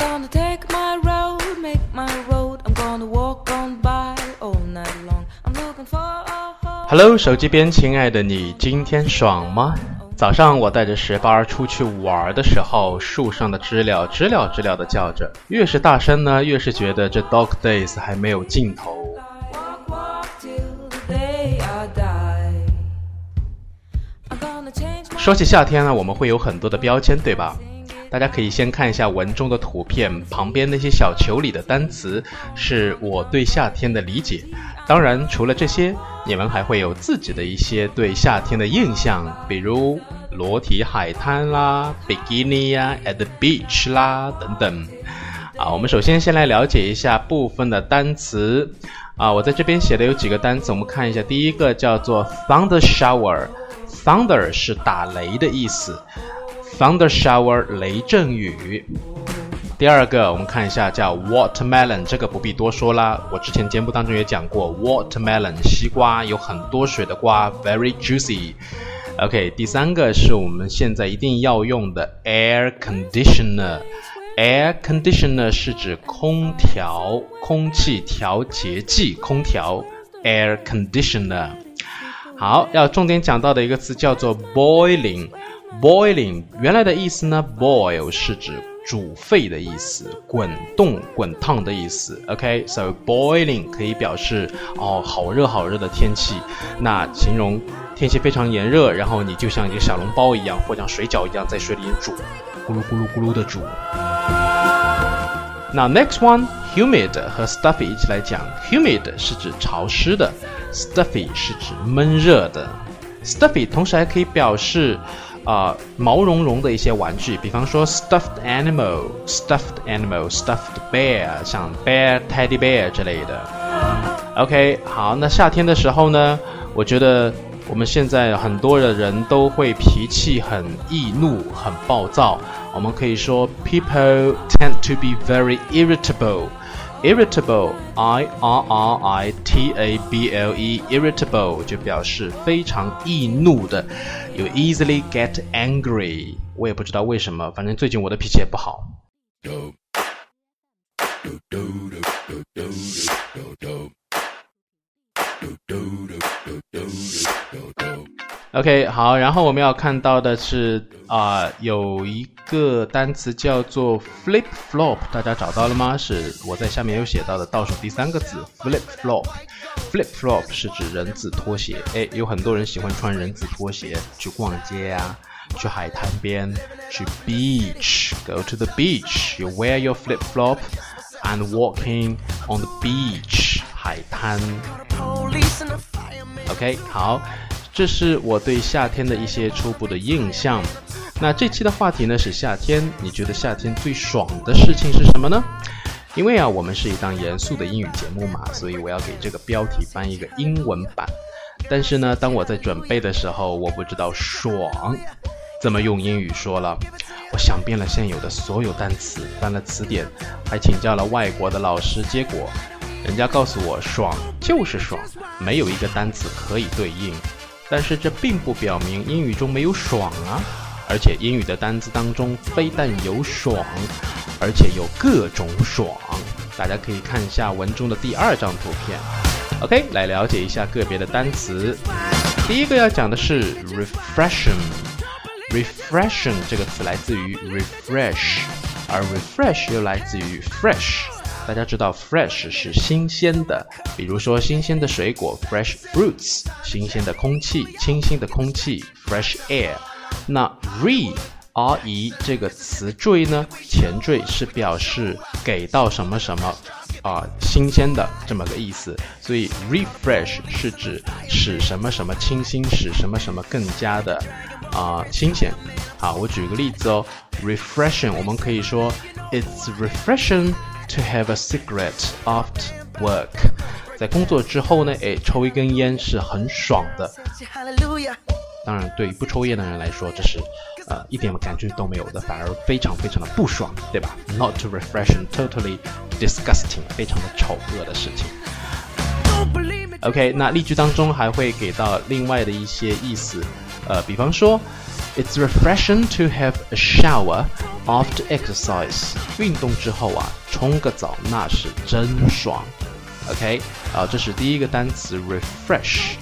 gonna take my road, make my road. I'm gonna walk on by all night long. I'm looking for a home. Hello，手机边亲爱的你，今天爽吗？早上我带着十八出去玩的时候，树上的知了知了知了的叫着，越是大声呢，越是觉得这 dog days 还没有尽头。说起夏天呢，我们会有很多的标签，对吧？大家可以先看一下文中的图片，旁边那些小球里的单词是我对夏天的理解。当然，除了这些，你们还会有自己的一些对夏天的印象，比如裸体海滩啦、bikini 呀、at the beach 啦等等。啊，我们首先先来了解一下部分的单词。啊，我在这边写的有几个单词，我们看一下。第一个叫做 thunder shower，thunder 是打雷的意思，thunder shower 雷阵雨。第二个，我们看一下叫 watermelon，这个不必多说啦，我之前节目当中也讲过，watermelon 西瓜有很多水的瓜，very juicy。OK，第三个是我们现在一定要用的 air conditioner。Air conditioner 是指空调、空气调节剂、空调。Air conditioner。好，要重点讲到的一个词叫做 boiling。Boiling 原来的意思呢，boil 是指煮沸的意思，滚动、滚烫的意思。OK，so、boiling 可以表示哦，好热好热的天气，那形容天气非常炎热，然后你就像一个小笼包一样，或像水饺一样在水里煮，咕噜咕噜咕噜的煮。那 next one humid 和 stuffy 一起来讲，humid 是指潮湿的，stuffy 是指闷热的。stuffy 同时还可以表示啊、毛茸茸的一些玩具，比方说 stuffed animal、stuffed animal、stuffed bear，像 bear、teddy bear 之类的。OK，好，那夏天的时候呢，我觉得我们现在很多的人都会脾气很易怒、很暴躁。我们可以说，people tend to be very irritable。Irritable，i r r i t a b l e，irritable 就表示非常易怒的。You easily get angry。我也不知道为什么，反正最近我的脾气也不好。OK，好，然后我们要看到的是啊、有一个单词叫做 flip flop，大家找到了吗？是我在下面有写到的倒数第三个字 flip flop。flip flop 是指人字拖鞋，诶，有很多人喜欢穿人字拖鞋去逛街啊，去海滩边，去 beach，go to the beach，you wear your flip flop and walking on the beach，海滩。OK，好，这是我对夏天的一些初步的印象。那这期的话题呢是夏天，你觉得夏天最爽的事情是什么呢？因为啊，我们是一档严肃的英语节目嘛，所以我要给这个标题翻一个英文版。但是呢，当我在准备的时候，我不知道“爽”怎么用英语说了。我想遍了现有的所有单词，翻了词典，还请教了外国的老师，结果人家告诉我，爽就是爽，没有一个单词可以对应。但是这并不表明英语中没有爽啊，而且英语的单词当中非但有爽，而且有各种爽。大家可以看一下文中的第二张图片。OK，来了解一下个别的单词。第一个要讲的是 refreshing。refreshing 这个词来自于 refresh，而 refresh 又来自于 fresh。大家知道 fresh 是新鲜的，比如说新鲜的水果 fresh fruits，新鲜的空气，清新的空气 fresh air。那 re r e 这个词缀呢，前缀是表示给到什么什么啊、新鲜的这么个意思，所以 refresh 是指使什么什么清新，使什么什么更加的啊、新鲜。好，我举个例子哦，refreshing 我们可以说 It's refreshing to have a cigarette after work。在工作之后呢，诶，抽一根烟是很爽的。当然，对于不抽烟的人来说，这是呃一点感觉都没有的，反而非常非常的不爽，对吧？Not refreshing, totally disgusting，非常的丑恶的事情。OK，那例句当中还会给到另外的一些意思，呃，比方说 It's refreshing to have a shower after exercise。运动之后啊，冲个澡那是真爽。OK，啊，这是第一个单词 refresh。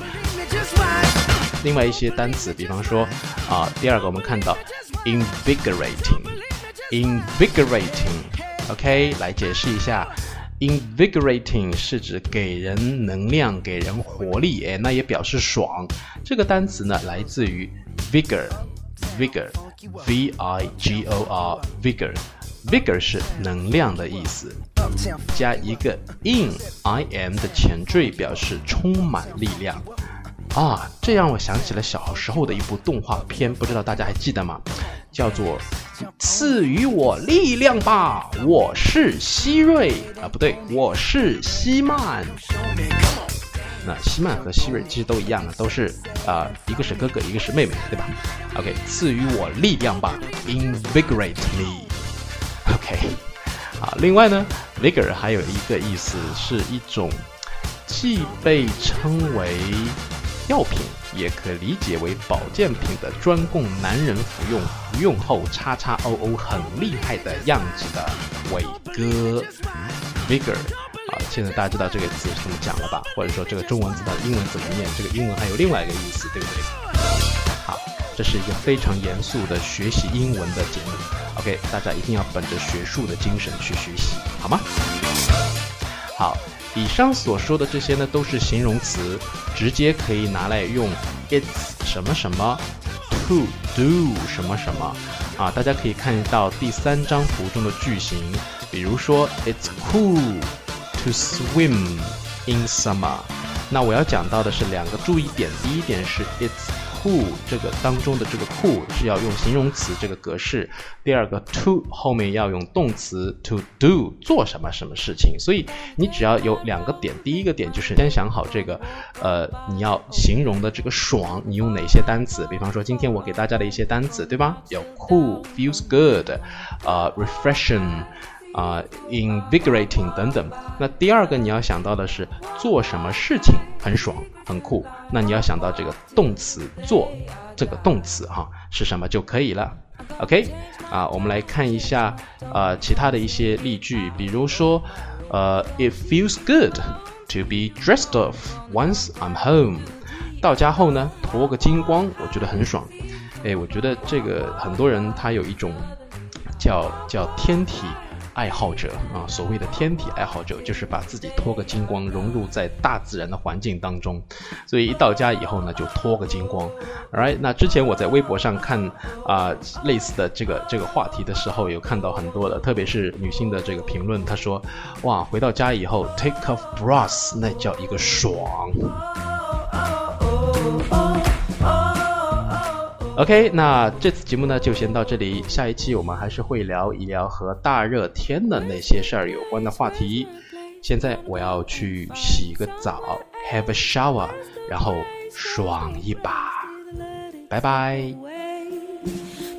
另外一些单词，比方说啊，第二个我们看到 invigorating，invigorating，OK，来解释一下，invigorating 是指给人能量、给人活力，哎，那也表示爽。这个单词呢，来自于 vigor，vigor，v i g o r，vigor，vigor 是能量的意思，加一个 in i m 的前缀，表示充满力量。啊，这让我想起了小时候的一部动画片，不知道大家还记得吗？叫做《赐予我力量吧》，我是希瑞啊，不对，我是希曼。那希曼和希瑞其实都一样的，都是啊，一个是哥哥，一个是妹妹，对吧？OK，赐予我力量吧，invigorate me。OK，啊，另外呢，vigor 还有一个意思是一种，既被称为药品也可理解为保健品的，专供男人服用，服用后叉叉 O O 很厉害的样子的伟哥，vigor 啊，现在大家知道这个字怎么讲了吧？或者说这个中文字的英文怎么念？这个英文还有另外一个意思，对不对？好，这是一个非常严肃的学习英文的节目，OK，大家一定要本着学术的精神去学习，好吗？好。以上所说的这些呢，都是形容词，直接可以拿来用 it's 什么什么，to do 什么什么啊。大家可以看到第三张图中的句型，比如说 it's cool to swim in summer。那我要讲到的是两个注意点，第一点是 it's。Who 这个当中的这个 who 是要用形容词这个格式，第二个 to 后面要用动词 to do 做什么什么事情，所以你只要有两个点，第一个点就是先想好这个，呃，你要形容的这个爽，你用哪些单词？比方说今天我给大家的一些单词，对吧？有 cool feels good，呃，refreshing。啊，invigorating 等等。那第二个你要想到的是做什么事情很爽很酷，那你要想到这个动词做这个动词哈是什么就可以了。OK，啊，我们来看一下呃其他的一些例句，比如说呃，It feels good to be dressed off once I'm home。到家后呢，脱个精光，我觉得很爽。哎，我觉得这个很多人他有一种叫叫天体。爱好者啊，所谓的天体爱好者，就是把自己脱个精光，融入在大自然的环境当中。所以一到家以后呢，就脱个精光。Alright，那之前我在微博上看啊类似的这个这个话题的时候，有看到很多的，特别是女性的这个评论，她说：哇，回到家以后 take off bras，那叫一个爽。OK，那这次节目呢就先到这里，下一期我们还是会聊一聊和大热天的那些事儿有关的话题。现在我要去洗个澡，have a shower，然后爽一把，拜拜。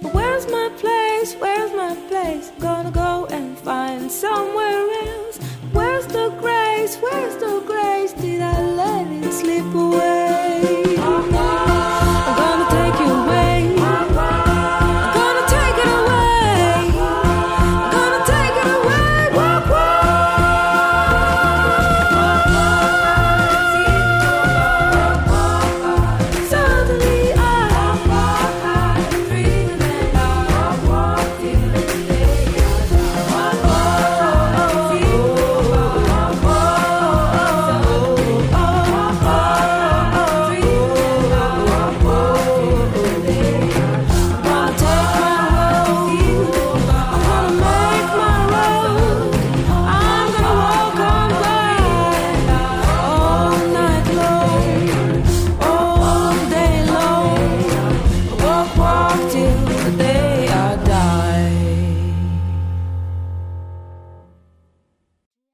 Where's the grace? Where's the grace?